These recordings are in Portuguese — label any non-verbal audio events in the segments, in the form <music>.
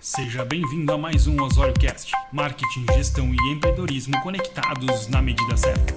Seja bem-vindo a mais um Osório Cast. Marketing, gestão e empreendedorismo conectados na medida certa.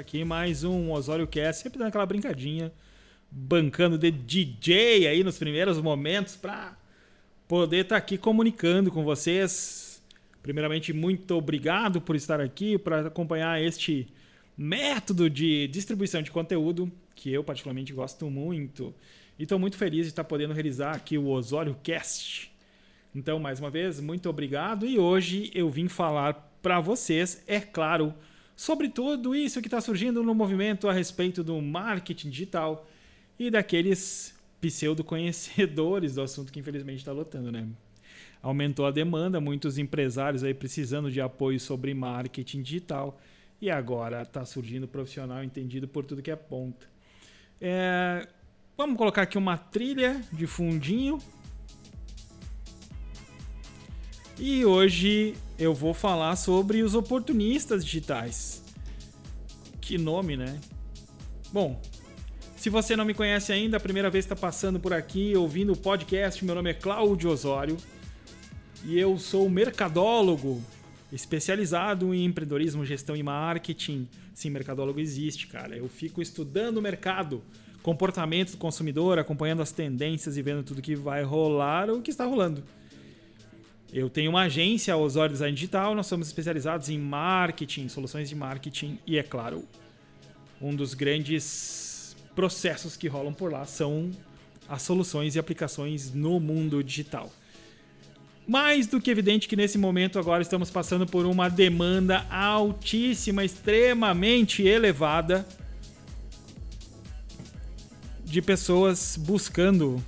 Aqui mais um Osório Cast, sempre dando aquela brincadinha, bancando de DJ aí nos primeiros momentos para poder estar aqui comunicando com vocês. Primeiramente, muito obrigado por estar aqui, para acompanhar este método de distribuição de conteúdo que eu particularmente gosto muito. E estou muito feliz de estar podendo realizar aqui o Osório Cast. Então, mais uma vez, muito obrigado. E hoje eu vim falar para vocês, é claro, sobre tudo isso que está surgindo no movimento a respeito do marketing digital e daqueles pseudo-conhecedores do assunto que infelizmente está lotando, né? Aumentou a demanda, muitos empresários aí precisando de apoio sobre marketing digital e agora está surgindo profissional entendido por tudo que é ponta. É, vamos colocar aqui uma trilha de fundinho. E hoje eu vou falar sobre os oportunistas digitais. Que nome, né? Bom, se você não me conhece ainda, a primeira vez está passando por aqui, ouvindo o podcast, meu nome é Cláudio Osório e eu sou mercadólogo especializado em empreendedorismo, gestão e marketing. Sim, mercadólogo existe, cara. Eu fico estudando o mercado, comportamento do consumidor, acompanhando as tendências e vendo tudo que vai rolar ou o que está rolando. Eu tenho uma agência, Osório Design Digital, nós somos especializados em marketing, soluções de marketing e, é claro, um dos grandes processos que rolam por lá são as soluções e aplicações no mundo digital. Mais do que evidente que nesse momento agora estamos passando por uma demanda altíssima, extremamente elevada de pessoas buscando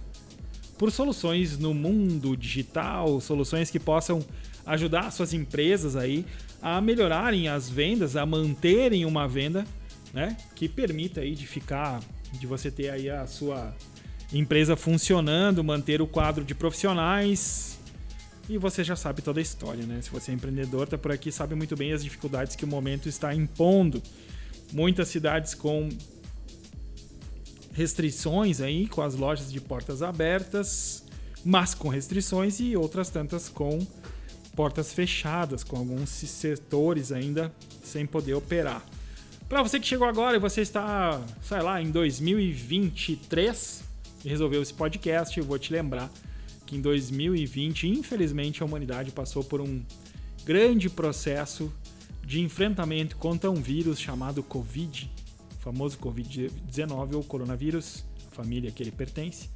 por soluções no mundo digital, soluções que possam ajudar suas empresas aí a melhorarem as vendas, a manterem uma venda, né, que permita aí de ficar, de você ter aí a sua empresa funcionando, manter o quadro de profissionais. E você já sabe toda a história, né? Se você é empreendedor, tá por aqui, sabe muito bem as dificuldades que o momento está impondo. Muitas cidades com restrições aí, com as lojas de portas abertas, mas com restrições e outras tantas com portas fechadas, com alguns setores ainda sem poder operar. Para você que chegou agora e você está, sei lá, em 2023 e resolveu esse podcast, eu vou te lembrar que em 2020, infelizmente, a humanidade passou por um grande processo de enfrentamento contra um vírus chamado Covid famoso Covid-19 ou coronavírus, a família que ele pertence.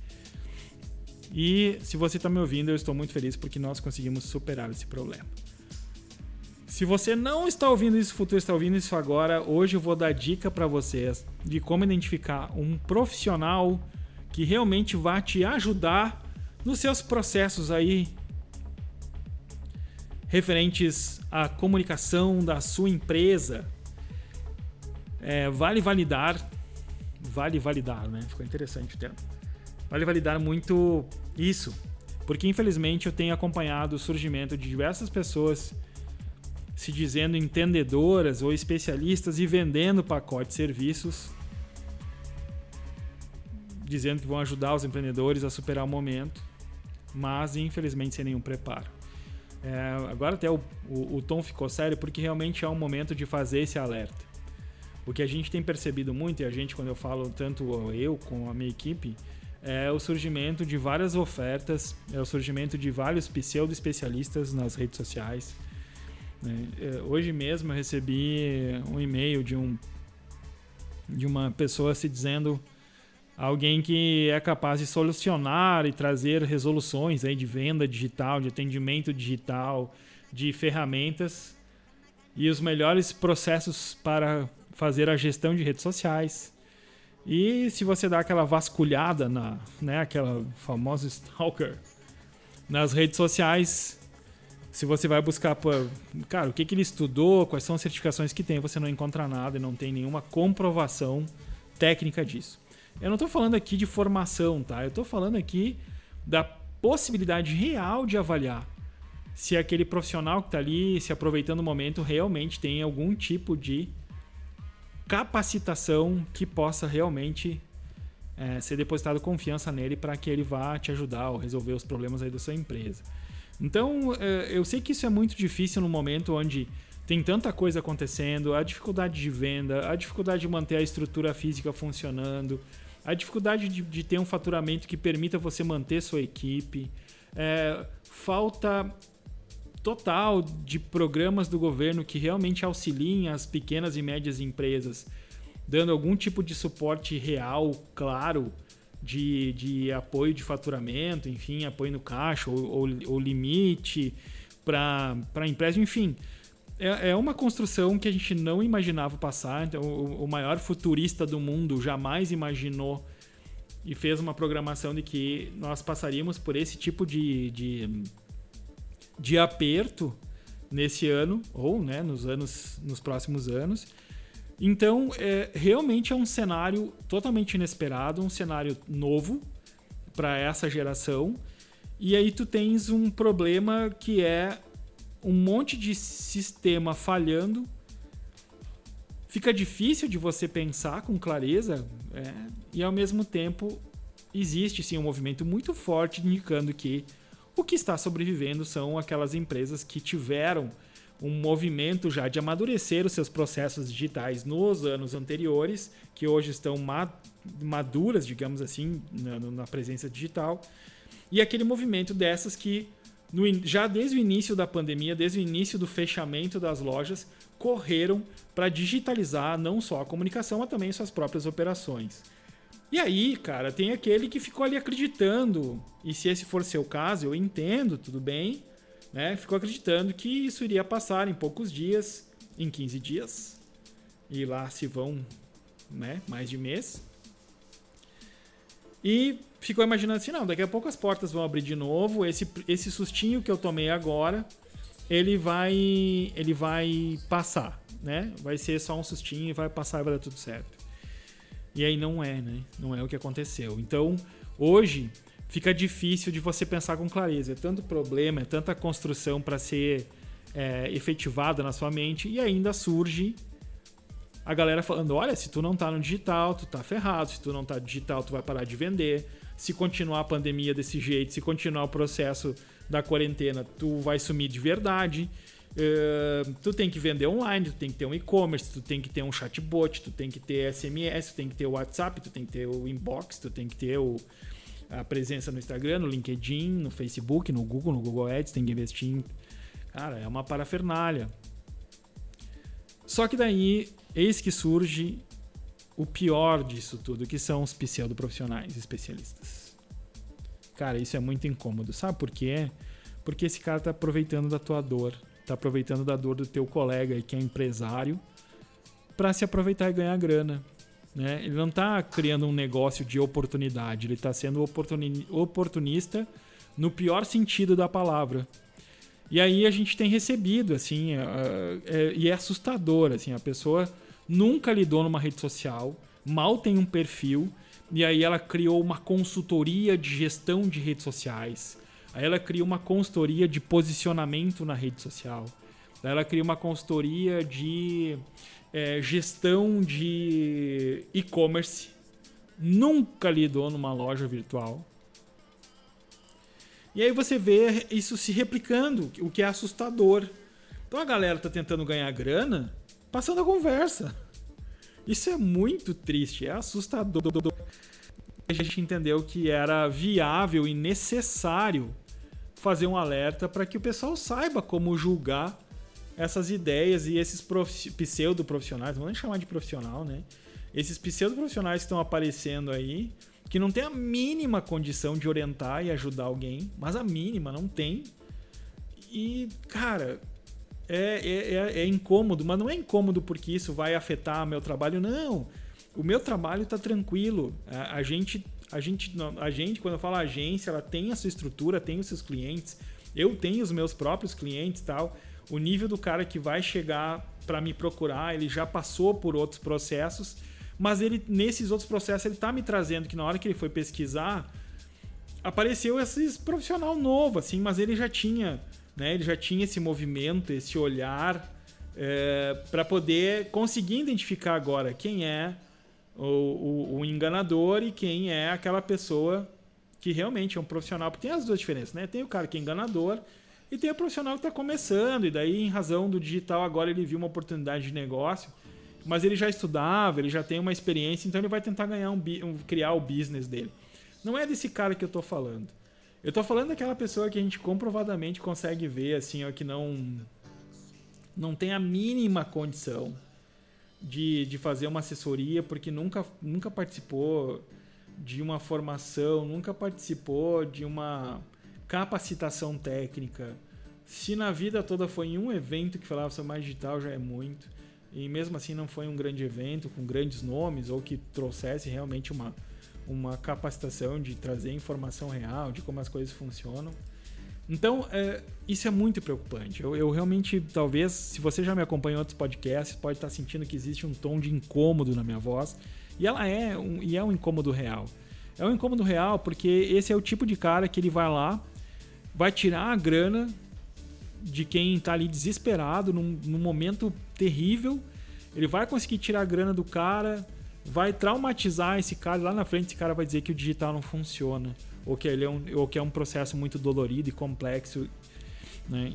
E se você está me ouvindo, eu estou muito feliz porque nós conseguimos superar esse problema. Se você não está ouvindo isso, futuro está ouvindo isso agora, hoje eu vou dar dica para vocês de como identificar um profissional que realmente vai te ajudar nos seus processos aí referentes à comunicação da sua empresa, é, vale validar. Vale validar, né? Ficou interessante o termo. Vale validar muito isso. Porque infelizmente eu tenho acompanhado o surgimento de diversas pessoas se dizendo entendedoras ou especialistas e vendendo pacotes de serviços, dizendo que vão ajudar os empreendedores a superar o momento, mas infelizmente sem nenhum preparo. É, agora até o, o, o tom ficou sério porque realmente é um momento de fazer esse alerta. O que a gente tem percebido muito, e a gente, quando eu falo tanto eu com a minha equipe, é o surgimento de várias ofertas, é o surgimento de vários pseudo-especialistas nas redes sociais. Né? É, hoje mesmo eu recebi um e-mail de, um, de uma pessoa se dizendo alguém que é capaz de solucionar e trazer resoluções aí de venda digital, de atendimento digital, de ferramentas e os melhores processos para fazer a gestão de redes sociais. E se você dá aquela vasculhada na, né, aquela famosa stalker nas redes sociais, se você vai buscar, por, cara, o que, que ele estudou, quais são as certificações que tem, você não encontra nada e não tem nenhuma comprovação técnica disso. Eu não estou falando aqui de formação, tá? Eu estou falando aqui da possibilidade real de avaliar se aquele profissional que está ali se aproveitando o momento realmente tem algum tipo de capacitação que possa realmente é, ser depositado confiança nele para que ele vá te ajudar ou resolver os problemas aí da sua empresa. Então, é, eu sei que isso é muito difícil no momento onde tem tanta coisa acontecendo, a dificuldade de venda, a dificuldade de manter a estrutura física funcionando, a dificuldade de, de ter um faturamento que permita você manter sua equipe, é, falta total de programas do governo que realmente auxiliem as pequenas e médias empresas, dando algum tipo de suporte real, claro, de, de apoio de faturamento, enfim, apoio no caixa ou, ou, ou limite para a empresa, enfim. É, é uma construção que a gente não imaginava passar. Então, o, o maior futurista do mundo jamais imaginou e fez uma programação de que nós passaríamos por esse tipo de, de de aperto nesse ano ou né, nos anos nos próximos anos. Então, é, realmente é um cenário totalmente inesperado, um cenário novo para essa geração. E aí tu tens um problema que é um monte de sistema falhando. Fica difícil de você pensar com clareza é, e ao mesmo tempo existe sim um movimento muito forte indicando que o que está sobrevivendo são aquelas empresas que tiveram um movimento já de amadurecer os seus processos digitais nos anos anteriores, que hoje estão maduras, digamos assim, na, presença digital, e aquele movimento dessas que no, já desde o início da pandemia, desde o início do fechamento das lojas, correram para digitalizar não só a comunicação, mas também suas próprias operações. E aí, cara, tem aquele que ficou ali acreditando, e se esse for seu caso, eu entendo, tudo bem, né? Ficou acreditando que isso iria passar em poucos dias, em 15 dias, e lá se vão, né, mais de mês. E ficou imaginando assim, não, daqui a pouco as portas vão abrir de novo, esse, esse sustinho que eu tomei agora, ele vai ele vai passar, né? Vai ser só um sustinho e vai passar e vai dar tudo certo. E aí não é, né? Não é o que aconteceu. Então, hoje fica difícil de você pensar com clareza. É tanto problema, é tanta construção para ser é, efetivada na sua mente e ainda surge a galera falando: olha, se tu não tá no digital, tu tá ferrado. Se tu não tá digital, tu vai parar de vender. Se continuar a pandemia desse jeito, se continuar o processo da quarentena, tu vai sumir de verdade. Tu tem que vender online, tu tem que ter um e-commerce, tu tem que ter um chatbot, tu tem que ter SMS, tu tem que ter o WhatsApp, tu tem que ter o inbox, tu tem que ter o, a presença no Instagram, no LinkedIn, no Facebook, no Google, no Google Ads, tem que investir em... Cara, é uma parafernália. Só que daí, eis que surge o pior disso tudo, que são os pseudo-profissionais especialistas. Cara, isso é muito incômodo. Sabe por quê? Porque esse cara tá aproveitando da tua dor tá aproveitando da dor do teu colega que é empresário para se aproveitar e ganhar grana. Né? Ele não está criando um negócio de oportunidade, ele está sendo oportuni oportunista no pior sentido da palavra. E aí a gente tem recebido, assim, é, e é assustador, assim, a pessoa nunca lidou numa rede social, mal tem um perfil, e aí ela criou uma consultoria de gestão de redes sociais. Aí ela cria uma consultoria de posicionamento na rede social. Ela cria uma consultoria de é, gestão de e-commerce. Nunca lidou numa loja virtual. E aí você vê isso se replicando, o que é assustador. Então a galera tá tentando ganhar grana passando a conversa. Isso é muito triste, é assustador. A gente entendeu que era viável e necessário fazer um alerta para que o pessoal saiba como julgar essas ideias e esses pseudo profissionais, não vou nem chamar de profissional, né? Esses pseudo profissionais que estão aparecendo aí, que não tem a mínima condição de orientar e ajudar alguém, mas a mínima não tem. E, cara, é, é, é, é incômodo, mas não é incômodo porque isso vai afetar meu trabalho, não. o meu trabalho está tranquilo. A, a, gente, a gente, a gente, quando eu falo agência, ela tem a sua estrutura, tem os seus clientes. Eu tenho os meus próprios clientes, tal. O nível do cara que vai chegar para me procurar, ele já passou por outros processos, mas ele nesses outros processos ele está me trazendo que na hora que ele foi pesquisar apareceu esse profissional novo, assim, mas ele já tinha, né? Ele já tinha esse movimento, esse olhar é, para poder conseguir identificar agora quem é o, o, o, enganador e quem é aquela pessoa que realmente é um profissional. Porque tem as duas diferenças, né? Tem o cara que é enganador e tem o profissional que está começando, e daí, em razão do digital, agora ele viu uma oportunidade de negócio, mas ele já estudava, ele já tem uma experiência, então ele vai tentar ganhar um, um criar o business dele. Não é desse cara que eu estou falando. Eu estou falando daquela pessoa que a gente comprovadamente consegue ver, assim, ó, que não não tem a mínima condição de, de fazer uma assessoria porque nunca, nunca participou de uma formação, nunca participou de uma capacitação técnica. Se na vida toda foi em um evento que falava sobre mais digital, já é muito. E mesmo assim não foi um grande evento com grandes nomes ou que trouxesse realmente uma, uma capacitação de trazer informação real de como as coisas funcionam. Então, é, isso é muito preocupante. Eu, eu, realmente, talvez, se você já me acompanha em outros podcasts, pode estar sentindo que existe um tom de incômodo na minha voz. E ela é um, e é um incômodo real. É um incômodo real porque esse é o tipo de cara que ele vai lá, vai tirar a grana de quem está ali desesperado, num, num momento terrível. Ele vai conseguir tirar a grana do cara, vai traumatizar esse cara. Lá na frente, esse cara vai dizer que o digital não funciona ou que ele é um, ou que é um processo muito dolorido e complexo, né?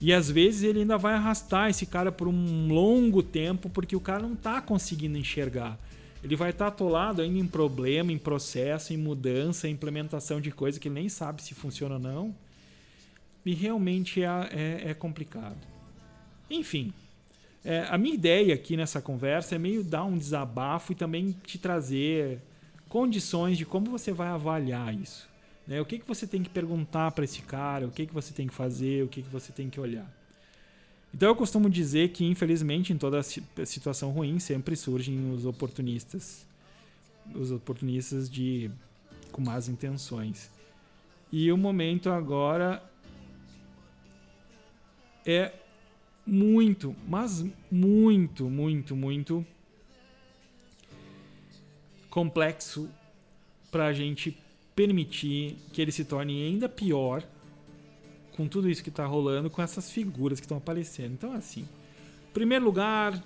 E às vezes ele ainda vai arrastar esse cara por um longo tempo porque o cara não está conseguindo enxergar. Ele vai estar tá atolado ainda em problema, em processo, em mudança, em implementação de coisa que ele nem sabe se funciona ou não. E realmente é, é, é complicado. Enfim, é, a minha ideia aqui nessa conversa é meio dar um desabafo e também te trazer condições de como você vai avaliar isso. Né? O que, que você tem que perguntar para esse cara, o que, que você tem que fazer, o que, que você tem que olhar. Então eu costumo dizer que, infelizmente, em toda situação ruim sempre surgem os oportunistas. Os oportunistas de com más intenções. E o momento agora é muito, mas muito, muito, muito complexo para a gente permitir que ele se torne ainda pior com tudo isso que está rolando, com essas figuras que estão aparecendo. Então, assim, primeiro lugar,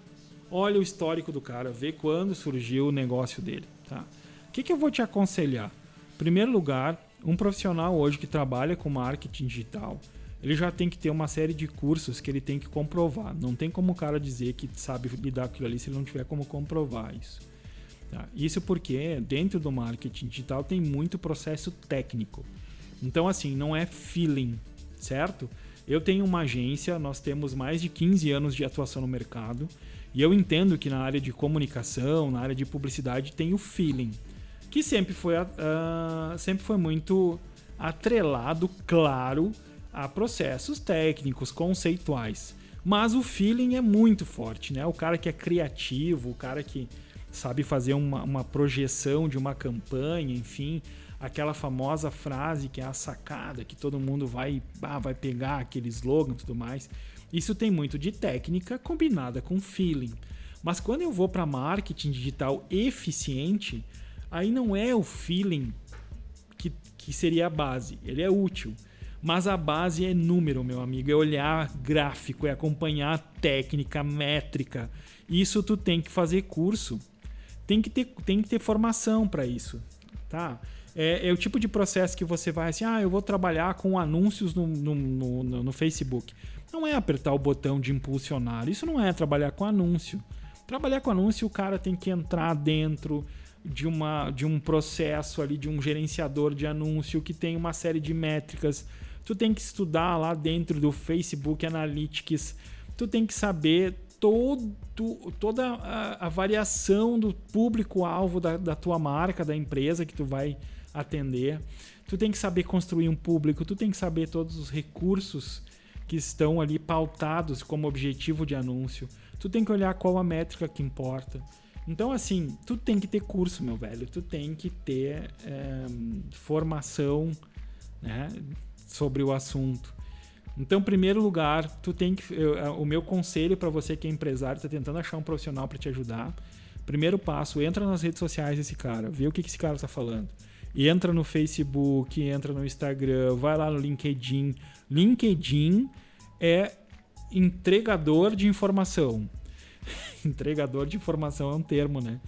olha o histórico do cara, vê quando surgiu o negócio dele. Tá? O que, que eu vou te aconselhar? Primeiro lugar, um profissional hoje que trabalha com marketing digital, ele já tem que ter uma série de cursos que ele tem que comprovar. Não tem como o cara dizer que sabe lidar com aquilo ali se ele não tiver como comprovar isso. Tá? Isso porque dentro do marketing digital tem muito processo técnico. Então, assim, não é feeling, certo? Eu tenho uma agência, nós temos mais de 15 anos de atuação no mercado e eu entendo que na área de comunicação, na área de publicidade, tem o feeling, que sempre foi, uh, sempre foi muito atrelado, claro, a processos técnicos, conceituais. Mas o feeling é muito forte, né? O cara que é criativo, o cara que sabe fazer uma, uma projeção de uma campanha, enfim, aquela famosa frase que é a sacada, que todo mundo vai, ah, vai pegar aquele slogan e tudo mais. Isso tem muito de técnica combinada com feeling. Mas quando eu vou para marketing digital eficiente, aí não é o feeling que, que seria a base, ele é útil. Mas a base é número, meu amigo, é olhar gráfico, é acompanhar técnica, métrica. Isso tu tem que fazer curso tem que ter, tem que ter formação para isso, tá? É, é, o tipo de processo que você vai assim, ah, eu vou trabalhar com anúncios no, no, no, no Facebook. Não é apertar o botão de impulsionar, isso não é trabalhar com anúncio. Trabalhar com anúncio, o cara tem que entrar dentro de, uma, de um processo ali, de um gerenciador de anúncio que tem uma série de métricas. Tu tem que estudar lá dentro do Facebook Analytics, tu tem que saber todo, toda a, a variação do público-alvo da, da tua marca, da empresa que tu vai atender. Tu tem que saber construir um público, tu tem que saber todos os recursos que estão ali pautados como objetivo de anúncio. Tu tem que olhar qual a métrica que importa. Então, assim, tu tem que ter curso, meu velho. Tu tem que ter é, formação né, sobre o assunto. Então, primeiro lugar, tu tem que. Eu, o meu conselho para você que é empresário, está tentando achar um profissional para te ajudar. Primeiro passo, entra nas redes sociais desse cara, vê o que, que esse cara está falando. Entra no Facebook, entra no Instagram, vai lá no LinkedIn. LinkedIn é entregador de informação. <laughs> entregador de informação é um termo, né?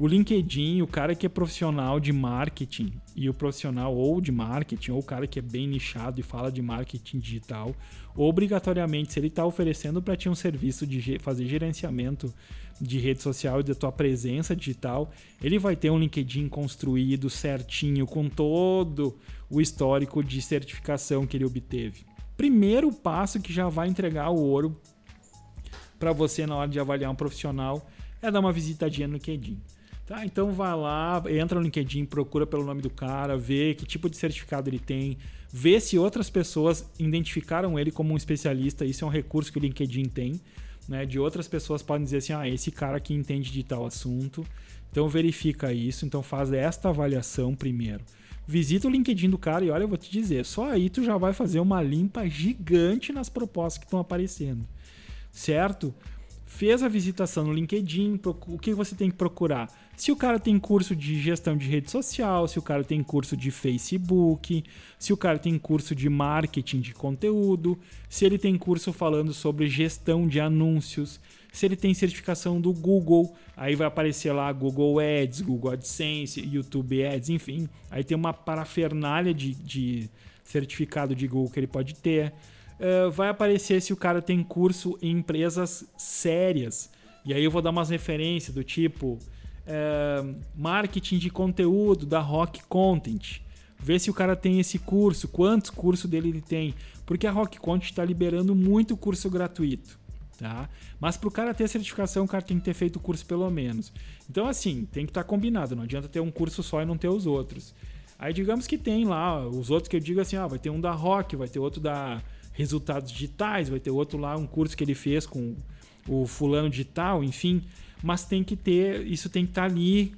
O LinkedIn, o cara que é profissional de marketing e o profissional ou de marketing, ou o cara que é bem nichado e fala de marketing digital, obrigatoriamente, se ele está oferecendo para ti um serviço de fazer gerenciamento de rede social e da tua presença digital, ele vai ter um LinkedIn construído certinho com todo o histórico de certificação que ele obteve. Primeiro passo que já vai entregar o ouro para você na hora de avaliar um profissional é dar uma visitadinha no LinkedIn. Tá, então vai lá, entra no LinkedIn, procura pelo nome do cara, vê que tipo de certificado ele tem, vê se outras pessoas identificaram ele como um especialista. Isso é um recurso que o LinkedIn tem. Né, de outras pessoas podem dizer assim: ah, esse cara aqui entende de tal assunto. Então verifica isso, então faz esta avaliação primeiro. Visita o LinkedIn do cara e olha, eu vou te dizer, só aí tu já vai fazer uma limpa gigante nas propostas que estão aparecendo. Certo? Fez a visitação no LinkedIn, o que você tem que procurar? Se o cara tem curso de gestão de rede social, se o cara tem curso de Facebook, se o cara tem curso de marketing de conteúdo, se ele tem curso falando sobre gestão de anúncios, se ele tem certificação do Google, aí vai aparecer lá Google Ads, Google AdSense, YouTube Ads, enfim. Aí tem uma parafernália de, de certificado de Google que ele pode ter. Uh, vai aparecer se o cara tem curso em empresas sérias. E aí eu vou dar umas referências do tipo é, marketing de conteúdo da Rock Content. Ver se o cara tem esse curso, quantos cursos dele ele tem. Porque a Rock Content está liberando muito curso gratuito. Tá? Mas para o cara ter certificação, o cara tem que ter feito o curso pelo menos. Então, assim, tem que estar tá combinado. Não adianta ter um curso só e não ter os outros. Aí, digamos que tem lá os outros que eu digo assim: ah, vai ter um da Rock, vai ter outro da Resultados Digitais, vai ter outro lá, um curso que ele fez com o fulano digital, enfim mas tem que ter, isso tem que estar tá ali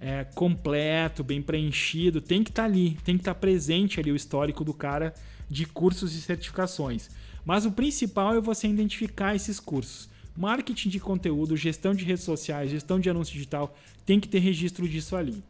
é, completo, bem preenchido, tem que estar tá ali, tem que estar tá presente ali o histórico do cara de cursos e certificações. Mas o principal é você identificar esses cursos. Marketing de conteúdo, gestão de redes sociais, gestão de anúncio digital, tem que ter registro disso ali.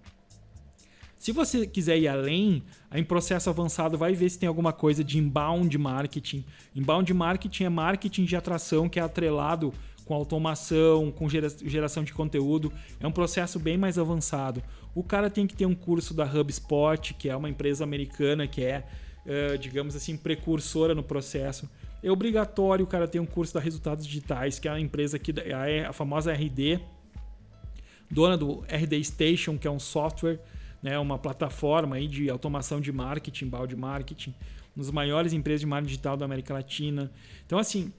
Se você quiser ir além, em processo avançado vai ver se tem alguma coisa de inbound marketing. Inbound marketing é marketing de atração que é atrelado com automação, com geração de conteúdo. É um processo bem mais avançado. O cara tem que ter um curso da HubSpot, que é uma empresa americana que é, uh, digamos assim, precursora no processo. É obrigatório o cara ter um curso da Resultados Digitais, que é a empresa que é a famosa RD, dona do RD Station, que é um software, né, uma plataforma aí de automação de marketing, balde marketing, nos maiores empresas de marketing digital da América Latina. Então, assim,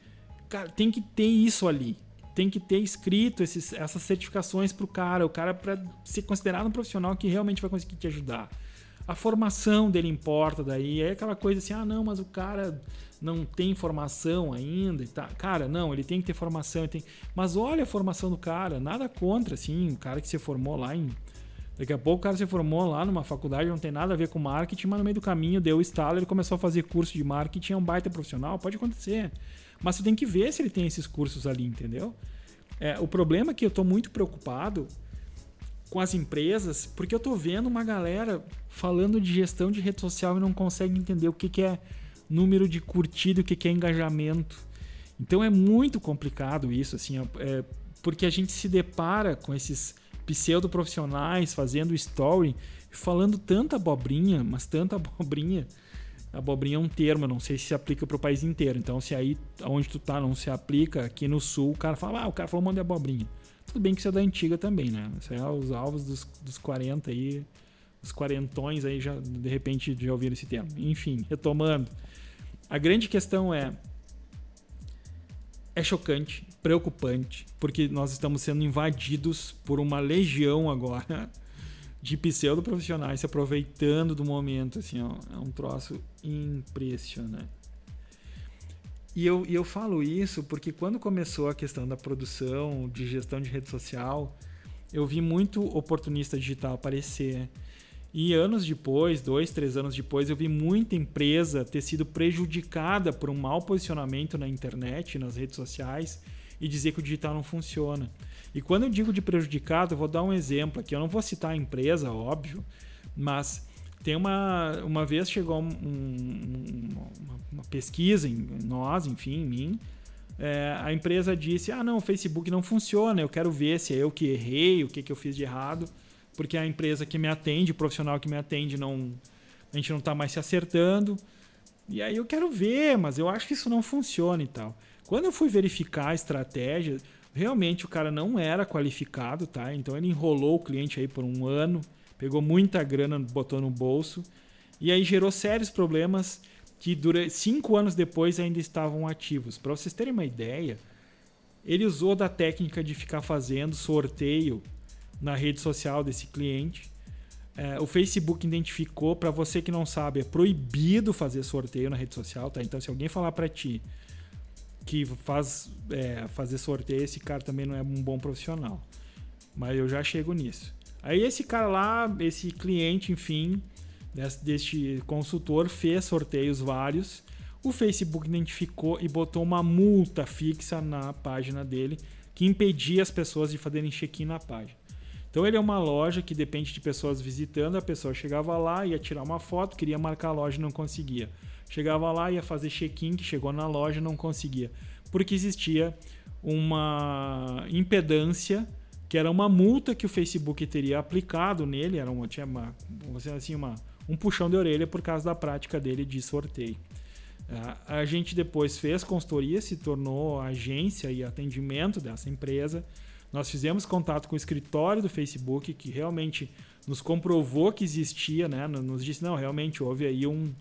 Cara, tem que ter isso ali. Tem que ter escrito esses, essas certificações para o cara, o cara para ser considerado um profissional que realmente vai conseguir te ajudar. A formação dele importa daí. É aquela coisa assim, ah, não, mas o cara não tem formação ainda e tá. Cara, não, ele tem que ter formação, tem. Mas olha a formação do cara, nada contra, assim, o cara que se formou lá em. Daqui a pouco o cara se formou lá numa faculdade, não tem nada a ver com marketing, mas no meio do caminho deu o estalo, ele começou a fazer curso de marketing, é um baita profissional, pode acontecer. Mas você tem que ver se ele tem esses cursos ali, entendeu? É, o problema é que eu estou muito preocupado com as empresas, porque eu estou vendo uma galera falando de gestão de rede social e não consegue entender o que, que é número de curtido, o que, que é engajamento. Então é muito complicado isso, assim, é, porque a gente se depara com esses pseudo profissionais fazendo story, falando tanta abobrinha, mas tanta abobrinha, abobrinha é um termo, não sei se se aplica para o país inteiro. Então, se aí onde tu tá não se aplica, aqui no sul, o cara fala, ah, o cara falou um monte abobrinha. Tudo bem que isso é da antiga também, né? Isso é os alvos dos, dos 40 aí, os quarentões aí já, de repente, já ouviram esse termo. Enfim, retomando. A grande questão é, é chocante, preocupante, porque nós estamos sendo invadidos por uma legião agora <laughs> de pseudo profissionais se aproveitando do momento, assim, ó, é um troço impressionante. E eu, e eu falo isso porque quando começou a questão da produção, de gestão de rede social, eu vi muito oportunista digital aparecer. E anos depois, dois, três anos depois, eu vi muita empresa ter sido prejudicada por um mau posicionamento na internet, nas redes sociais, e dizer que o digital não funciona. E quando eu digo de prejudicado, eu vou dar um exemplo aqui. Eu não vou citar a empresa, óbvio, mas tem uma. Uma vez chegou um, uma, uma, pesquisa em nós, enfim, em mim. É, a empresa disse: Ah, não, o Facebook não funciona, eu quero ver se é eu que errei, o que, que eu fiz de errado porque a empresa que me atende, o profissional que me atende, não, a gente não está mais se acertando. E aí eu quero ver, mas eu acho que isso não funciona e tal. Quando eu fui verificar a estratégia, realmente o cara não era qualificado, tá? Então ele enrolou o cliente aí por um ano, pegou muita grana, botou no bolso, e aí gerou sérios problemas que durante cinco anos depois ainda estavam ativos. Para vocês terem uma ideia, ele usou da técnica de ficar fazendo sorteio na rede social desse cliente. É, o Facebook identificou, para você que não sabe, é proibido fazer sorteio na rede social, tá? Então, se alguém falar para ti que faz é, fazer sorteio, esse cara também não é um bom profissional. Mas eu já chego nisso. Aí esse cara lá, esse cliente, enfim, desse, deste consultor, fez sorteios vários. O Facebook identificou e botou uma multa fixa na página dele que impedia as pessoas de fazerem check-in na página. Então ele é uma loja que depende de pessoas visitando, a pessoa chegava lá, ia tirar uma foto, queria marcar a loja e não conseguia. Chegava lá, ia fazer check-in, que chegou na loja não conseguia. Porque existia uma impedância, que era uma multa que o Facebook teria aplicado nele, era uma, tinha uma, assim, uma, um puxão de orelha por causa da prática dele de sorteio. A gente depois fez consultoria, se tornou agência e atendimento dessa empresa nós fizemos contato com o escritório do Facebook, que realmente nos comprovou que existia, né? Nos disse, não, realmente houve aí um.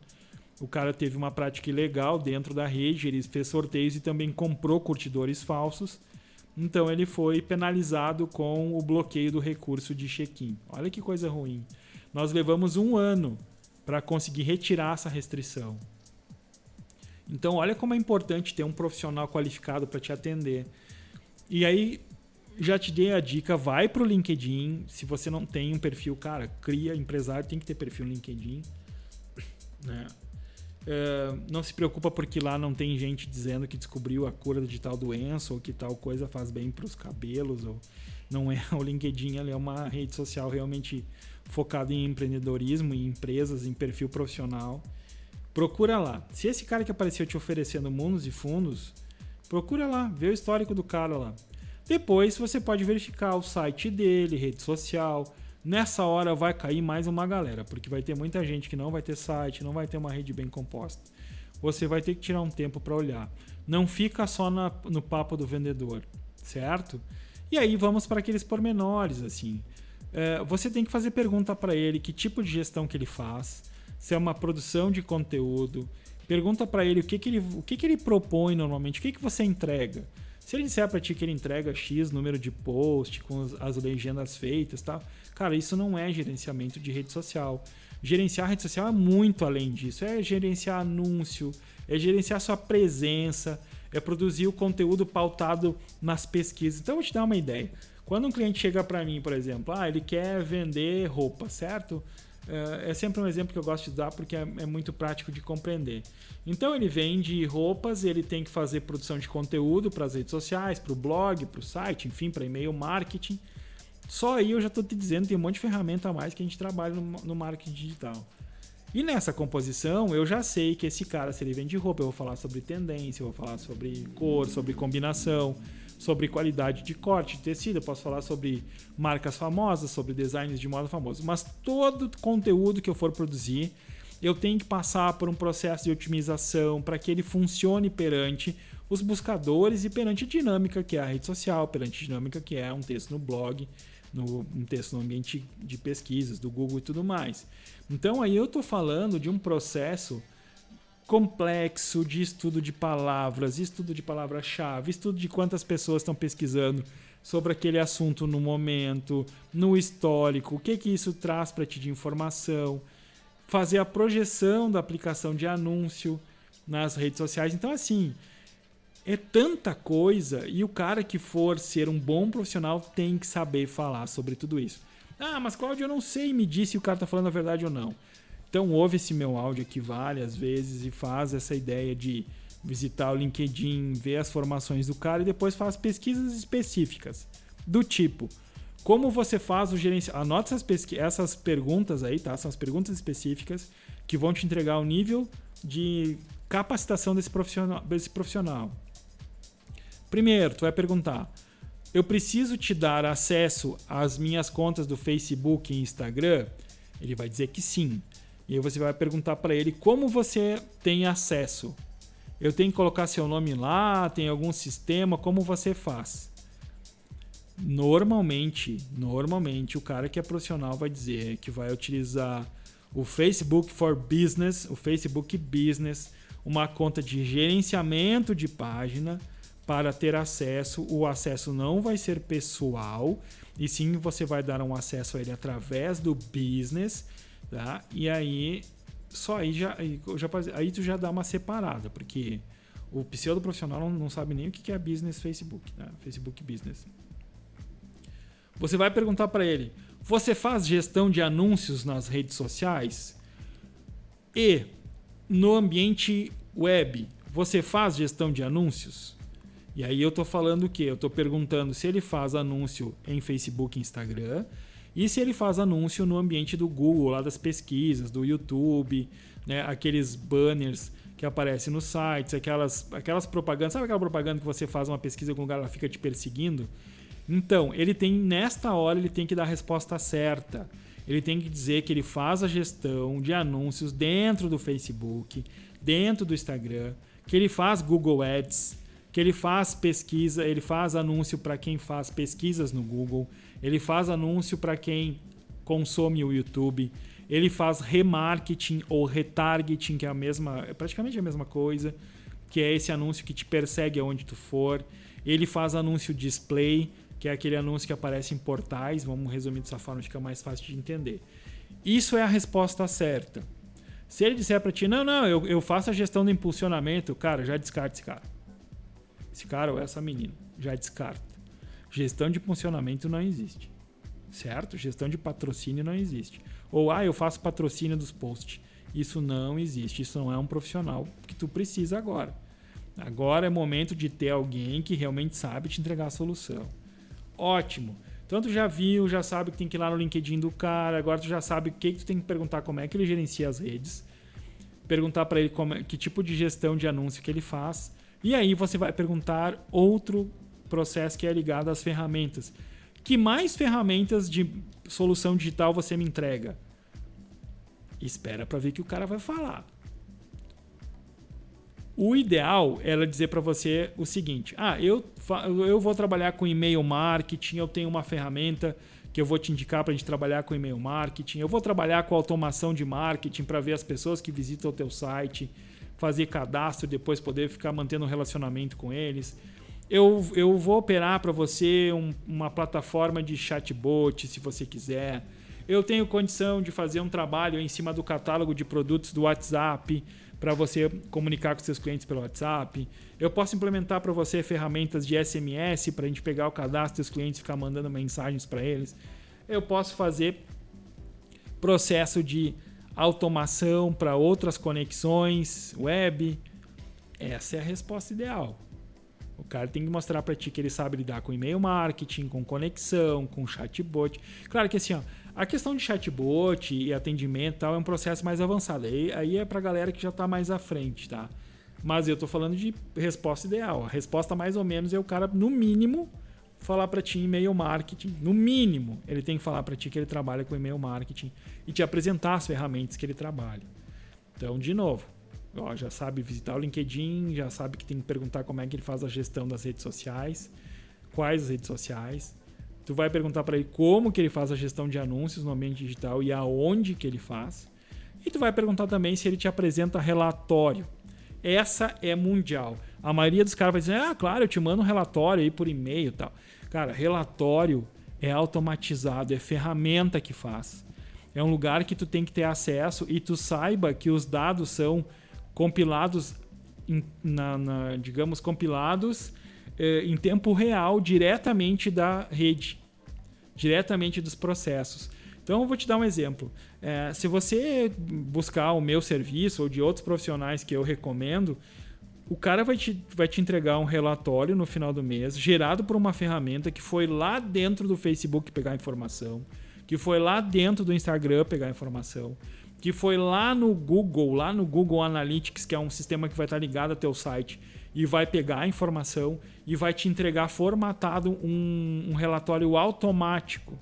O cara teve uma prática ilegal dentro da rede, ele fez sorteios e também comprou curtidores falsos. Então ele foi penalizado com o bloqueio do recurso de check-in. Olha que coisa ruim. Nós levamos um ano para conseguir retirar essa restrição. Então, olha como é importante ter um profissional qualificado para te atender. E aí, já te dei a dica, vai pro LinkedIn. Se você não tem um perfil, cara, cria empresário, tem que ter perfil no LinkedIn. Né? Uh, não se preocupa porque lá não tem gente dizendo que descobriu a cura de tal doença ou que tal coisa faz bem para os cabelos. Ou não é <laughs> o LinkedIn, é uma rede social realmente focada em empreendedorismo, em empresas, em perfil profissional. Procura lá. Se esse cara que apareceu te oferecendo mundos e fundos, procura lá, vê o histórico do cara lá. Depois você pode verificar o site dele, rede social. Nessa hora vai cair mais uma galera, porque vai ter muita gente que não vai ter site, não vai ter uma rede bem composta. Você vai ter que tirar um tempo para olhar. Não fica só na, no papo do vendedor, certo? E aí vamos para aqueles pormenores, assim. É, você tem que fazer pergunta para ele que tipo de gestão que ele faz, se é uma produção de conteúdo. Pergunta para ele o que, que ele o que, que ele propõe normalmente, o que, que você entrega. Se ele disser para ti que ele entrega X número de post com as legendas feitas, tá? Cara, isso não é gerenciamento de rede social. Gerenciar a rede social é muito além disso. É gerenciar anúncio, é gerenciar sua presença, é produzir o conteúdo pautado nas pesquisas. Então, eu vou te dar uma ideia. Quando um cliente chega para mim, por exemplo, ah, ele quer vender roupa, certo? É, é sempre um exemplo que eu gosto de dar porque é, é, muito prático de compreender. Então ele vende roupas, ele tem que fazer produção de conteúdo para as redes sociais, para o blog, para o site, enfim, para e-mail marketing. Só aí eu já estou te dizendo, tem um monte de ferramenta a mais que a gente trabalha no, no marketing digital. E nessa composição, eu já sei que esse cara, se ele vende roupa, eu vou falar sobre tendência, eu vou falar sobre cor, sobre combinação, sobre qualidade de corte de tecido, eu posso falar sobre marcas famosas, sobre designs de moda famosos, mas todo conteúdo que eu for produzir, eu tenho que passar por um processo de otimização para que ele funcione perante os buscadores e perante a dinâmica que é a rede social, perante a dinâmica que é um texto no blog, no, um texto no ambiente de pesquisas do Google e tudo mais. Então aí eu estou falando de um processo complexo de estudo de palavras, estudo de palavra-chave, estudo de quantas pessoas estão pesquisando sobre aquele assunto no momento, no histórico, o que que isso traz para ti de informação, fazer a projeção da aplicação de anúncio nas redes sociais. Então assim, é tanta coisa e o cara que for ser um bom profissional tem que saber falar sobre tudo isso. Ah, mas Cláudio, eu não sei me diz se o cara tá falando a verdade ou não. Então ouve esse meu áudio aqui várias vezes e faz essa ideia de visitar o LinkedIn, ver as formações do cara e depois faz pesquisas específicas. Do tipo, como você faz o gerenciamento. Anota essas, pesqu... essas perguntas aí, tá? São as perguntas específicas que vão te entregar o nível de capacitação desse profissional. Desse profissional. Primeiro, tu vai perguntar: eu preciso te dar acesso às minhas contas do Facebook e Instagram? Ele vai dizer que sim. E aí você vai perguntar para ele como você tem acesso. Eu tenho que colocar seu nome lá, tem algum sistema, como você faz? Normalmente, normalmente o cara que é profissional vai dizer que vai utilizar o Facebook for Business, o Facebook Business, uma conta de gerenciamento de página para ter acesso. O acesso não vai ser pessoal, e sim você vai dar um acesso a ele através do business Tá? E aí, só aí já, já, aí tu já dá uma separada, porque o pseudo profissional não, sabe nem o que é business Facebook, né? Facebook Business. Você vai perguntar para ele: você faz gestão de anúncios nas redes sociais? E no ambiente web, você faz gestão de anúncios? E aí eu tô falando o quê? Eu tô perguntando se ele faz anúncio em Facebook e Instagram, e se ele faz anúncio no ambiente do Google, lá das pesquisas, do YouTube, né, aqueles banners que aparecem nos sites, aquelas, aquelas propagandas. Sabe aquela propaganda que você faz uma pesquisa com o cara ela fica te perseguindo? Então, ele tem, nesta hora, ele tem que dar a resposta certa. Ele tem que dizer que ele faz a gestão de anúncios dentro do Facebook, dentro do Instagram, que ele faz Google Ads, que ele faz pesquisa, ele faz anúncio para quem faz pesquisas no Google, ele faz anúncio para quem consome o YouTube, ele faz remarketing ou retargeting, que é a mesma, é praticamente a mesma coisa, que é esse anúncio que te persegue aonde tu for. Ele faz anúncio display, que é aquele anúncio que aparece em portais, vamos resumir dessa forma, fica mais fácil de entender. Isso é a resposta certa. Se ele disser para ti, não, não, eu, eu faço a gestão do impulsionamento, cara, já descarta esse cara. Esse cara ou essa menina, já descarta. Gestão de funcionamento não existe. Certo? Gestão de patrocínio não existe. Ou, ah, eu faço patrocínio dos posts. Isso não existe. Isso não é um profissional que tu precisa agora. Agora é momento de ter alguém que realmente sabe te entregar a solução. Ótimo. Então tu já viu, já sabe que tem que ir lá no LinkedIn do cara, agora tu já sabe o que, que tu tem que perguntar como é que ele gerencia as redes, perguntar para ele como, é, que tipo de gestão de anúncio que ele faz, e aí você vai perguntar outro processo que é ligado às ferramentas. Que mais ferramentas de solução digital você me entrega? Espera para ver que o cara vai falar. O ideal era dizer para você o seguinte: ah, eu, eu vou trabalhar com e-mail marketing, eu tenho uma ferramenta que eu vou te indicar para a gente trabalhar com e-mail marketing, eu vou trabalhar com automação de marketing para ver as pessoas que visitam o teu site, fazer cadastro e depois poder ficar mantendo um relacionamento com eles eu, eu vou operar para você um, uma plataforma de chatbot, se você quiser. Eu tenho condição de fazer um trabalho em cima do catálogo de produtos do WhatsApp para você comunicar com seus clientes pelo WhatsApp. Eu posso implementar para você ferramentas de SMS para a gente pegar o cadastro dos clientes e ficar mandando mensagens para eles. Eu posso fazer processo de automação para outras conexões web. Essa é a resposta ideal. O cara tem que mostrar para ti que ele sabe lidar com e-mail marketing, com conexão, com chatbot. Claro que assim, ó, a questão de chatbot e atendimento tal é um processo mais avançado. Aí, aí é para galera que já está mais à frente, tá? Mas eu estou falando de resposta ideal. A resposta mais ou menos é o cara, no mínimo, falar para ti e-mail marketing. No mínimo, ele tem que falar para ti que ele trabalha com e-mail marketing e te apresentar as ferramentas que ele trabalha. Então, de novo, Ó, já sabe visitar o LinkedIn, já sabe que tem que perguntar como é que ele faz a gestão das redes sociais, quais as redes sociais. Tu vai perguntar para ele como que ele faz a gestão de anúncios no ambiente digital e aonde que ele faz. E tu vai perguntar também se ele te apresenta relatório. Essa é mundial. A maioria dos caras vai dizer: "Ah, claro, eu te mando um relatório aí por e-mail, tal". Cara, relatório é automatizado, é ferramenta que faz. É um lugar que tu tem que ter acesso e tu saiba que os dados são compilados em, na, na, digamos, compilados eh, em tempo real diretamente da rede, diretamente dos processos. Então, eu vou te dar um exemplo. É, se você buscar o meu serviço ou de outros profissionais que eu recomendo, o cara vai te, vai te entregar um relatório no final do mês, gerado por uma ferramenta que foi lá dentro do Facebook pegar informação, que foi lá dentro do Instagram pegar informação, que foi lá no Google, lá no Google Analytics, que é um sistema que vai estar ligado ao teu site, e vai pegar a informação e vai te entregar formatado um, um relatório automático.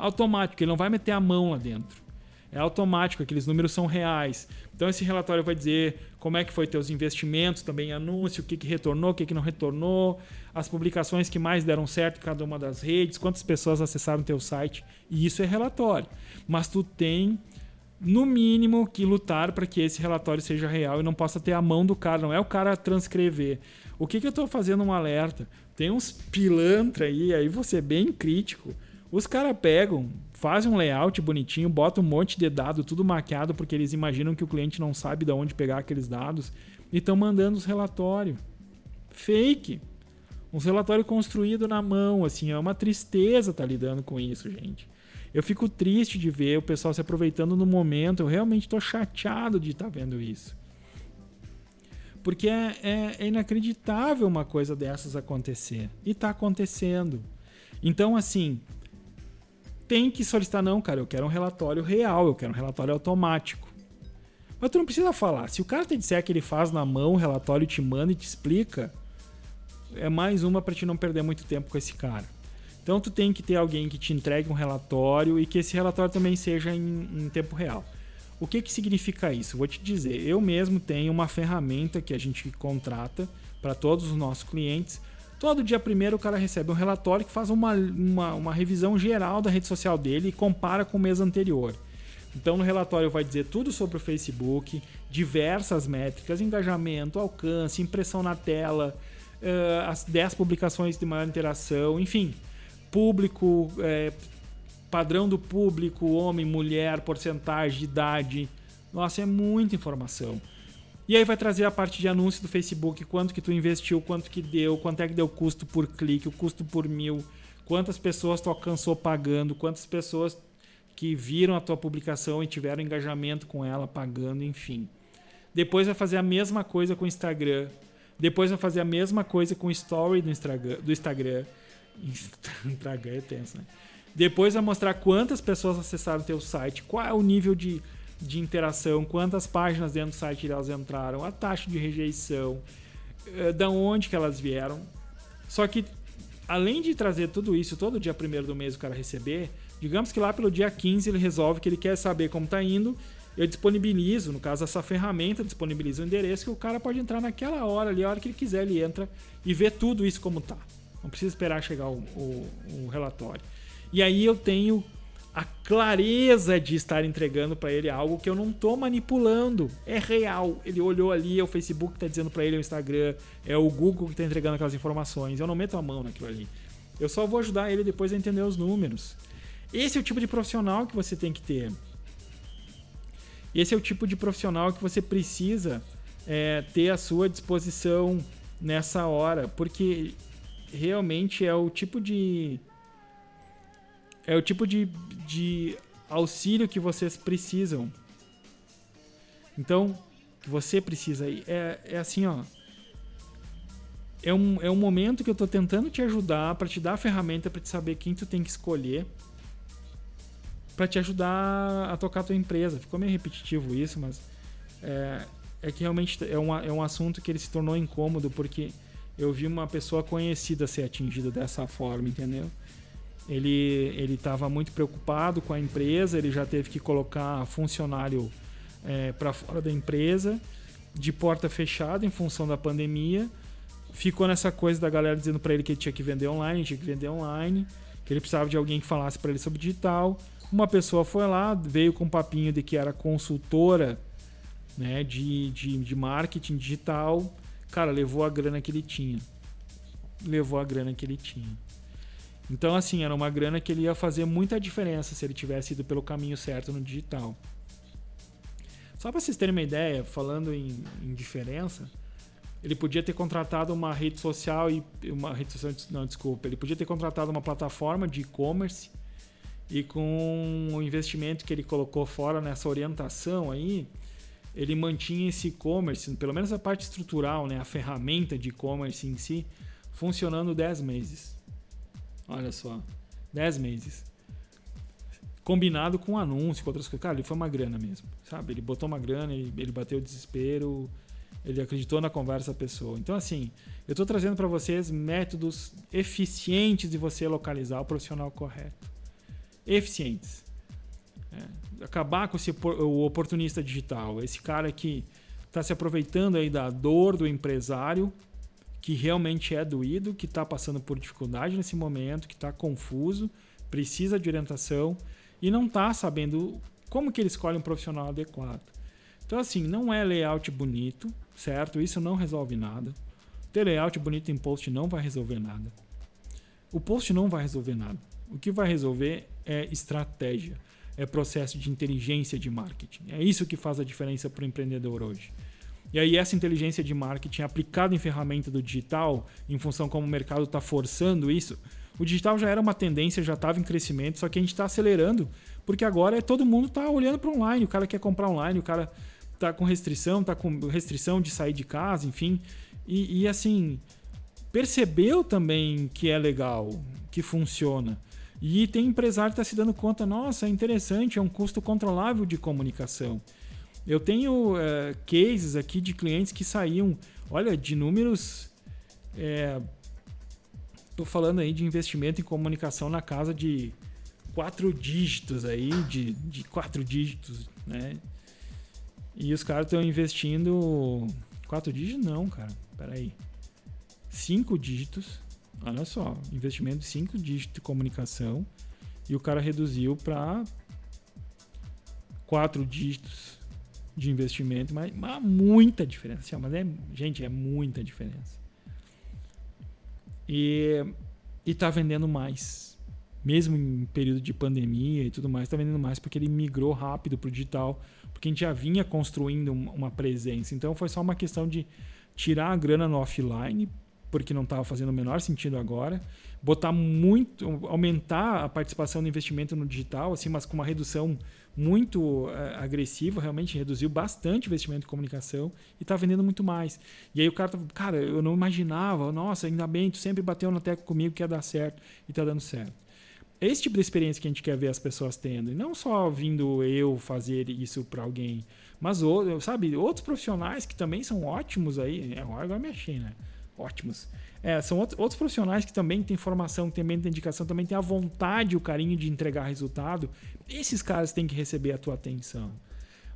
Automático, ele não vai meter a mão lá dentro. É automático, aqueles números são reais. Então esse relatório vai dizer como é que foi teus investimentos, também anúncio, o que, que retornou, o que, que não retornou, as publicações que mais deram certo em cada uma das redes, quantas pessoas acessaram teu site, e isso é relatório. Mas tu tem no mínimo que lutar para que esse relatório seja real e não possa ter a mão do cara, não é o cara transcrever. O que, que eu estou fazendo um alerta? Tem uns pilantra aí, aí você é bem crítico. Os caras pegam, fazem um layout bonitinho, botam um monte de dado tudo maquiado porque eles imaginam que o cliente não sabe de onde pegar aqueles dados e estão mandando os relatórios. Fake. Um relatório construído na mão, assim, é uma tristeza estar tá lidando com isso, gente. Eu fico triste de ver o pessoal se aproveitando no momento. Eu realmente estou chateado de estar tá vendo isso. Porque é, é, é, inacreditável uma coisa dessas acontecer. E está acontecendo. Então, assim, tem que solicitar, não, cara, eu quero um relatório real, eu quero um relatório automático. Mas tu não precisa falar. Se o cara te disser que ele faz na mão o relatório, te manda e te explica, é mais uma para te não perder muito tempo com esse cara. Então tu tem que ter alguém que te entregue um relatório e que esse relatório também seja em, em tempo real. O que, que significa isso? Vou te dizer, eu mesmo tenho uma ferramenta que a gente contrata para todos os nossos clientes. Todo dia primeiro o cara recebe um relatório que faz uma, uma, uma revisão geral da rede social dele e compara com o mês anterior. Então no relatório vai dizer tudo sobre o Facebook, diversas métricas, engajamento, alcance, impressão na tela, uh, as 10 publicações de maior interação, enfim, público, é, padrão do público, homem, mulher, porcentagem, idade. Nossa, é muita informação. E aí vai trazer a parte de anúncio do Facebook, quanto que tu investiu, quanto que deu, quanto é que deu o custo por clique, o custo por mil, quantas pessoas tu alcançou pagando, quantas pessoas que viram a tua publicação e tiveram engajamento com ela pagando, enfim. Depois vai fazer a mesma coisa com o Instagram. Depois vai fazer a mesma coisa com o Story do Instagram. Instagram. <laughs> Instagram é tenso, né? Depois vai mostrar quantas pessoas acessaram teu site, qual é o nível de, de interação, quantas páginas dentro do site elas entraram, a taxa de rejeição, eh, da onde que elas vieram. Só que além de trazer tudo isso todo dia primeiro do mês o cara receber, digamos que lá pelo dia 15 ele resolve que ele quer saber como está indo, eu disponibilizo, no caso essa ferramenta disponibiliza o endereço que o cara pode entrar naquela hora ali, a hora que ele quiser, ele entra e vê tudo isso como tá. Não precisa esperar chegar o, o, o relatório. E aí eu tenho a clareza de estar entregando para ele algo que eu não estou manipulando. É real. Ele olhou ali, é o Facebook que está dizendo para ele, é o Instagram, é o Google que está entregando aquelas informações. Eu não meto a mão naquilo ali. Eu só vou ajudar ele depois a entender os números. Esse é o tipo de profissional que você tem que ter. Esse é o tipo de profissional que você precisa é, ter à sua disposição nessa hora, porque realmente é o tipo de é o tipo de, de auxílio que vocês precisam. Então, que você precisa. É, é assim, ó. É um, é um momento que eu estou tentando te ajudar para te dar a ferramenta para te saber quem tu tem que escolher para te ajudar a tocar a tua empresa. Ficou meio repetitivo isso, mas é, é que realmente é, uma, é um assunto que ele se tornou incômodo porque eu vi uma pessoa conhecida ser atingida dessa forma, entendeu? Ele ele estava muito preocupado com a empresa, ele já teve que colocar funcionário é, para fora da empresa, de porta fechada em função da pandemia. Ficou nessa coisa da galera dizendo para ele que ele tinha que vender online, tinha que vender online, que ele precisava de alguém que falasse para ele sobre digital. Uma pessoa foi lá, veio com um papinho de que era consultora né, de, de, de marketing digital Cara, levou a grana que ele tinha. Levou a grana que ele tinha. Então, assim, era uma grana que ele ia fazer muita diferença se ele tivesse ido pelo caminho certo no digital. Só para vocês terem uma ideia, falando em, em diferença, Ele podia ter contratado uma rede social e uma rede social, não, desculpa, ele podia ter contratado uma plataforma de e-commerce e com o investimento que ele colocou fora nessa orientação aí, ele mantinha esse e-commerce, pelo menos a parte estrutural, né, a ferramenta de e-commerce em si, funcionando 10 meses. Olha só, 10 meses. Combinado com anúncio, com outras coisas. Cara, ele foi uma grana mesmo, sabe? Ele botou uma grana, ele, ele bateu o desespero, ele acreditou na conversa pessoa. Então, assim, eu estou trazendo para vocês métodos eficientes de você localizar o profissional correto. Eficientes. É, acabar com esse, o oportunista digital, esse cara que está se aproveitando aí da dor do empresário, que realmente é doído, que está passando por dificuldade nesse momento, que está confuso, precisa de orientação e não está sabendo como que ele escolhe um profissional adequado. Então, assim, não é layout bonito, certo? Isso não resolve nada. Ter layout bonito em post não vai resolver nada. O post não vai resolver nada. O que vai resolver é estratégia, é processo de inteligência de marketing. É isso que faz a diferença para o empreendedor hoje. E aí essa inteligência de marketing aplicada em ferramenta do digital, em função como o mercado está forçando isso, o digital já era uma tendência, já estava em crescimento, só que a gente está acelerando, porque agora é, todo mundo está olhando para online, o cara quer comprar online, o cara está com restrição, está com restrição de sair de casa, enfim. E, e assim, percebeu também que é legal, que funciona. E tem empresário que está se dando conta, nossa, é interessante, é um custo controlável de comunicação. Eu tenho é, cases aqui de clientes que saíam, olha, de números. Estou é, falando aí de investimento em comunicação na casa de quatro dígitos aí, de, de quatro dígitos, né? E os caras estão investindo. Quatro dígitos não, cara. Peraí. Cinco dígitos. Olha só, investimento de cinco dígitos de comunicação. E o cara reduziu para quatro dígitos de investimento, mas, mas muita diferença. Mas é, gente, é muita diferença. E, e tá vendendo mais. Mesmo em período de pandemia e tudo mais, tá vendendo mais porque ele migrou rápido pro digital, porque a gente já vinha construindo uma presença. Então foi só uma questão de tirar a grana no offline, porque não estava fazendo o menor sentido agora, botar muito, aumentar a participação do investimento no digital, assim, mas com uma redução muito uh, agressiva, realmente reduziu bastante o investimento em comunicação e está vendendo muito mais. E aí o cara, tá, cara, eu não imaginava, nossa, ainda bem, tu sempre bateu na tecla comigo que ia dar certo e está dando certo. Esse tipo de experiência que a gente quer ver as pessoas tendo, e não só vindo eu fazer isso para alguém, mas sabe, outros profissionais que também são ótimos aí, é, agora me achei, né? Ótimos é, são outros profissionais que também têm formação, que também têm dedicação, também têm a vontade o carinho de entregar resultado. Esses caras têm que receber a tua atenção.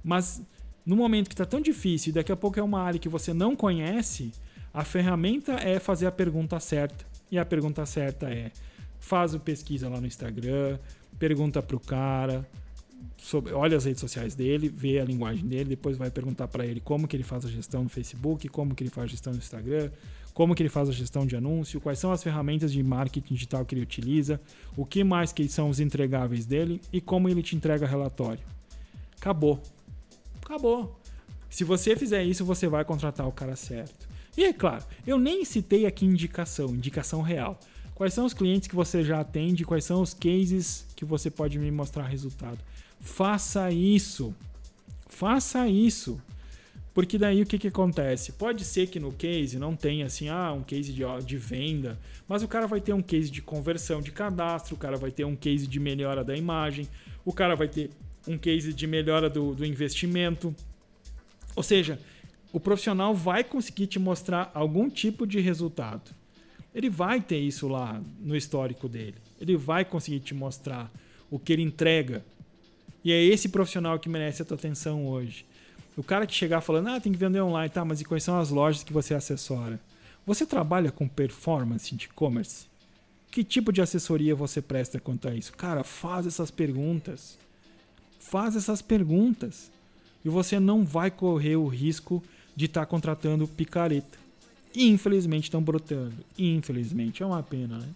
Mas no momento que está tão difícil e daqui a pouco é uma área que você não conhece, a ferramenta é fazer a pergunta certa. E a pergunta certa é: faz o pesquisa lá no Instagram, pergunta para o cara, sobre, olha as redes sociais dele, vê a linguagem dele, depois vai perguntar para ele como que ele faz a gestão no Facebook, como que ele faz a gestão no Instagram, como que ele faz a gestão de anúncio, quais são as ferramentas de marketing digital que ele utiliza, o que mais que são os entregáveis dele e como ele te entrega relatório. Acabou. Acabou. Se você fizer isso, você vai contratar o cara certo. E é claro, eu nem citei aqui indicação, indicação real. Quais são os clientes que você já atende, quais são os cases que você pode me mostrar resultado. Faça isso. Faça isso. Porque daí o que, que acontece? Pode ser que no case não tenha assim, ah, um case de, de venda, mas o cara vai ter um case de conversão de cadastro, o cara vai ter um case de melhora da imagem, o cara vai ter um case de melhora do, do investimento. Ou seja, o profissional vai conseguir te mostrar algum tipo de resultado. Ele vai ter isso lá no histórico dele. Ele vai conseguir te mostrar o que ele entrega. E é esse profissional que merece a tua atenção hoje. O cara que chegar falando, ah, tem que vender online, tá, mas e quais são as lojas que você assessora? Você trabalha com performance de e-commerce? Que tipo de assessoria você presta quanto a isso? Cara, faz essas perguntas. Faz essas perguntas. E você não vai correr o risco de estar tá contratando picareta. Infelizmente estão brotando. Infelizmente. É uma pena, né?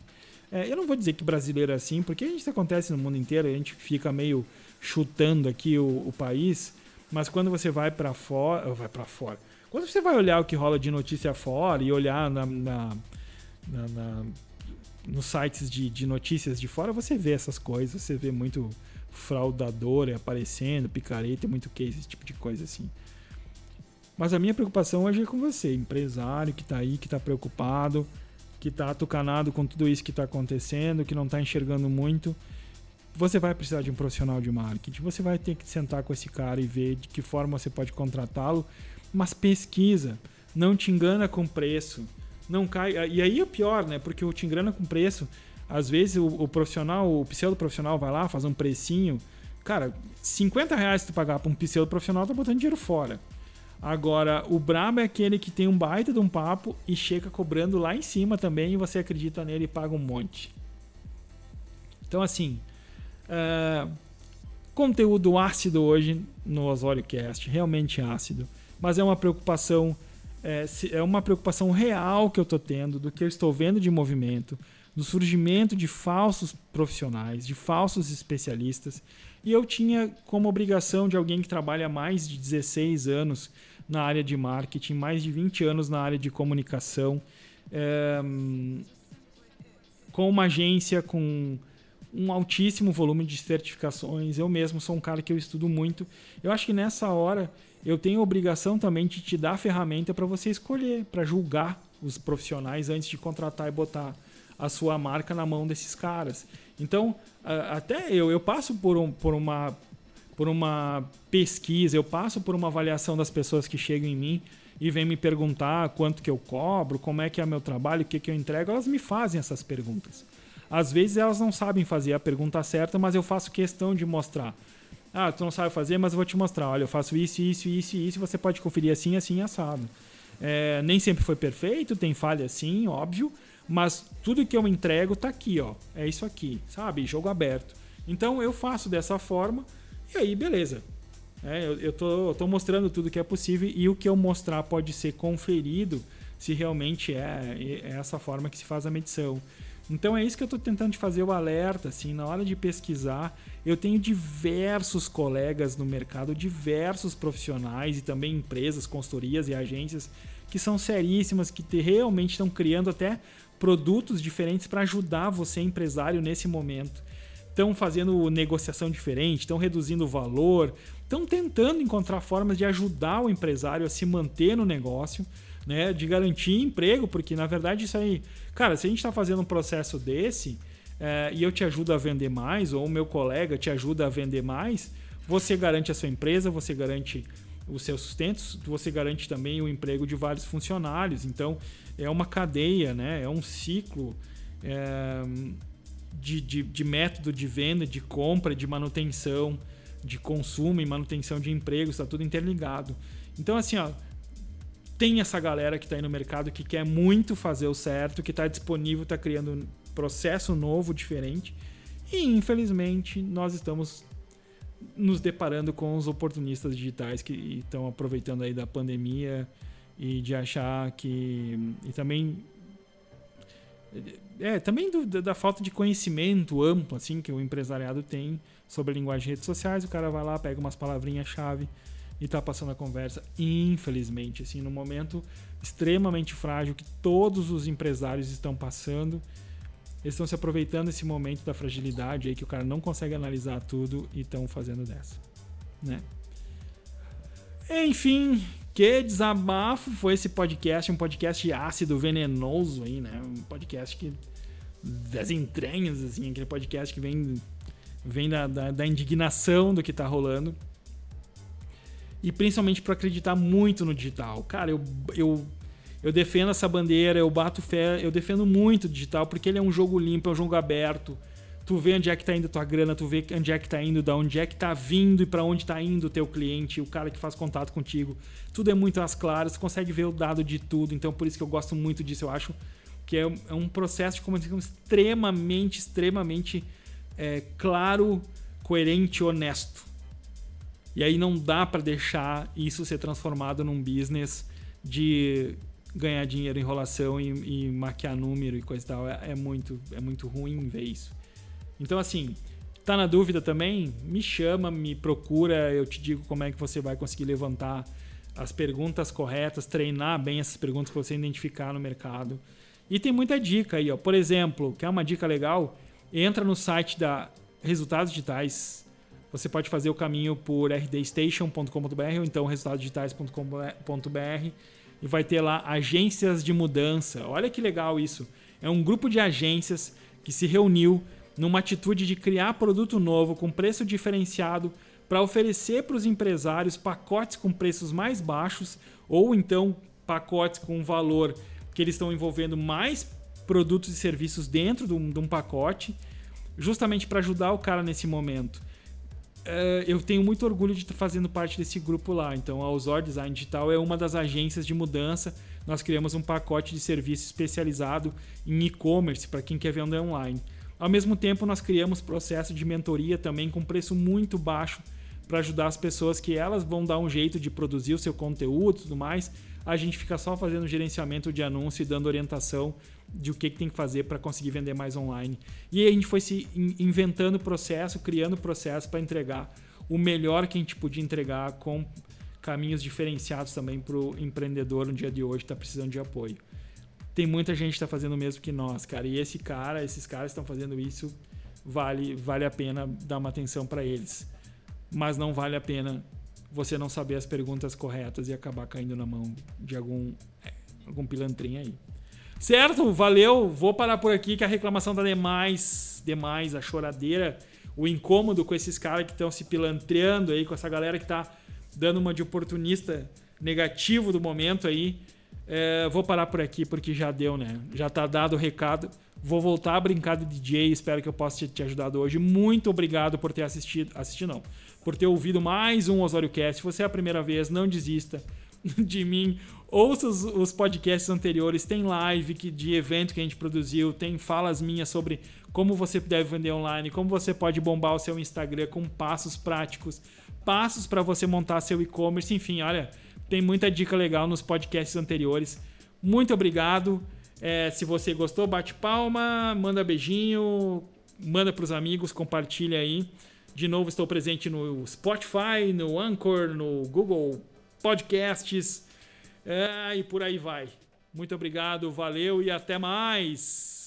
É, eu não vou dizer que brasileiro é assim, porque isso acontece no mundo inteiro, a gente fica meio chutando aqui o, o país mas quando você vai para fora, vai para fora. Quando você vai olhar o que rola de notícia fora e olhar na, na, na, na nos sites de, de notícias de fora, você vê essas coisas, você vê muito fraudador aparecendo, picareta, muito case, esse tipo de coisa assim. Mas a minha preocupação hoje é com você, empresário que está aí, que está preocupado, que está atucanado com tudo isso que está acontecendo, que não está enxergando muito. Você vai precisar de um profissional de marketing. Você vai ter que sentar com esse cara e ver de que forma você pode contratá-lo. Mas pesquisa. Não te engana com preço. Não cai. E aí é pior, né? Porque o te engana com preço. Às vezes o, o profissional, o pseudo profissional vai lá, faz um precinho. Cara, 50 reais tu pagar para um pseudo profissional, tá botando dinheiro fora. Agora, o brabo é aquele que tem um baita de um papo e chega cobrando lá em cima também e você acredita nele e paga um monte. Então, assim, uh, conteúdo ácido hoje no Osório Cast, realmente ácido, mas é uma preocupação, é, é uma preocupação real que eu estou tendo do que eu estou vendo de movimento, do surgimento de falsos profissionais, de falsos especialistas. E eu tinha como obrigação de alguém que trabalha mais de 16 anos na área de marketing, mais de 20 anos na área de comunicação, é, com uma agência com um altíssimo volume de certificações. Eu mesmo sou um cara que eu estudo muito. Eu acho que nessa hora eu tenho obrigação também de te dar a ferramenta para você escolher, para julgar os profissionais antes de contratar e botar a sua marca na mão desses caras. Então, até eu, eu passo por, um, por, uma, por uma pesquisa, eu passo por uma avaliação das pessoas que chegam em mim e vêm me perguntar quanto que eu cobro, como é que é meu trabalho, o que, que eu entrego, elas me fazem essas perguntas. Às vezes elas não sabem fazer a pergunta certa, mas eu faço questão de mostrar. Ah, tu não sabe fazer, mas eu vou te mostrar. Olha, eu faço isso, isso, isso isso, você pode conferir assim, assim, assado. É, nem sempre foi perfeito, tem falha sim, óbvio, mas tudo que eu entrego tá aqui, ó. É isso aqui, sabe? Jogo aberto. Então eu faço dessa forma e aí, beleza. É, eu, eu, tô, eu tô mostrando tudo que é possível e o que eu mostrar pode ser conferido se realmente é, é essa forma que se faz a medição. Então é isso que eu estou tentando fazer o alerta, assim, na hora de pesquisar, eu tenho diversos colegas no mercado, diversos profissionais e também empresas, consultorias e agências que são seríssimas, que realmente estão criando até produtos diferentes para ajudar você, empresário, nesse momento. Estão fazendo negociação diferente, estão reduzindo o valor, estão tentando encontrar formas de ajudar o empresário a se manter no negócio, né? De garantir emprego, porque na verdade isso aí, cara, se a gente está fazendo um processo desse é, e eu te ajudo a vender mais, ou o meu colega te ajuda a vender mais, você garante a sua empresa, você garante o seu sustento, você garante também o emprego de vários funcionários. Então, é uma cadeia, né? é um ciclo é, de, de, de, método de venda, de compra, de manutenção, de consumo e manutenção de empregos, está tudo interligado. Então, assim, ó, tem essa galera que está aí no mercado que quer muito fazer o certo, que está disponível, está criando um processo novo, diferente. E, infelizmente, nós estamos nos deparando com os oportunistas digitais que estão aproveitando aí da pandemia e de achar que e também é também do, da falta de conhecimento amplo assim que o empresariado tem sobre a linguagem de redes sociais o cara vai lá pega umas palavrinhas chave e está passando a conversa infelizmente assim no momento extremamente frágil que todos os empresários estão passando eles estão se aproveitando desse momento da fragilidade aí que o cara não consegue analisar tudo e estão fazendo dessa, né? Enfim, que desabafo foi esse podcast, um podcast ácido, venenoso aí, né? Um podcast que das entranhas, assim, aquele podcast que vem, vem da, da, da indignação do que tá rolando. E principalmente para acreditar muito no digital. Cara, eu, eu eu defendo essa bandeira, eu bato fé, eu defendo muito o digital, porque ele é um jogo limpo, é um jogo aberto. Tu vê onde é que tá indo tua grana, tu vê onde é que tá indo, da onde é que tá vindo e para onde tá indo o teu cliente, o cara que faz contato contigo. Tudo é muito às claras, tu consegue ver o dado de tudo, então por isso que eu gosto muito disso, eu acho que é, é um processo de comunicação extremamente, extremamente é, claro, coerente, honesto. E aí não dá para deixar isso ser transformado num business de ganhar dinheiro, enrolação e, e maquiar número e coisa e tal. É, é, muito, é muito ruim ver isso. Então, assim, tá na dúvida também? Me chama, me procura, eu te digo como é que você vai conseguir levantar as perguntas corretas, treinar bem essas perguntas que você identificar no mercado. E tem muita dica aí, ó. Por exemplo, quer uma dica legal? Entra no site da Resultados Digitais. Você pode fazer o caminho por rdstation.com.br ou então resultadosdigitais.com.br e vai ter lá agências de mudança. Olha que legal isso. É um grupo de agências que se reuniu numa atitude de criar produto novo com preço diferenciado para oferecer para os empresários pacotes com preços mais baixos ou então pacotes com valor que eles estão envolvendo mais produtos e serviços dentro de um, de um pacote, justamente para ajudar o cara nesse momento. Uh, eu tenho muito orgulho de estar fazendo parte desse grupo lá. Então, a Osor Design Digital é uma das agências de mudança. Nós criamos um pacote de serviço especializado em e-commerce para quem quer vender online. Ao mesmo tempo, nós criamos processo de mentoria também com preço muito baixo para ajudar as pessoas que elas vão dar um jeito de produzir o seu conteúdo e tudo mais. A gente fica só fazendo gerenciamento de anúncio e dando orientação de o que, que tem que fazer para conseguir vender mais online. E a gente foi se inventando processo, criando processo para entregar o melhor que a gente podia entregar com caminhos diferenciados também para o empreendedor no dia de hoje está precisando de apoio. Tem muita gente que está fazendo o mesmo que nós, cara. E esse cara, esses caras estão fazendo isso, vale, vale a pena dar uma atenção para eles mas não vale a pena você não saber as perguntas corretas e acabar caindo na mão de algum, é, algum pilantrinho aí. Certo? Valeu. Vou parar por aqui que a reclamação tá demais, demais, a choradeira, o incômodo com esses caras que estão se pilantreando aí, com essa galera que tá dando uma de oportunista negativo do momento aí. É, vou parar por aqui porque já deu, né? Já tá dado o recado. Vou voltar a brincar de DJ. Espero que eu possa te, ajudado hoje. Muito obrigado por ter assistido. Assistido não por ter ouvido mais um Osório Cast. Se você é a primeira vez, não desista <laughs> de mim. Ouça os, os, podcasts anteriores, tem live que, de evento que a gente produziu, tem falas minhas sobre como você deve vender online, como você pode bombar o seu Instagram com passos práticos, passos para você montar seu e-commerce, enfim, olha, tem muita dica legal nos podcasts anteriores. Muito obrigado. É, se você gostou, bate palma, manda beijinho, manda para os amigos, compartilha aí. De novo, estou presente no Spotify, no Anchor, no Google Podcasts é, e por aí vai. Muito obrigado, valeu e até mais!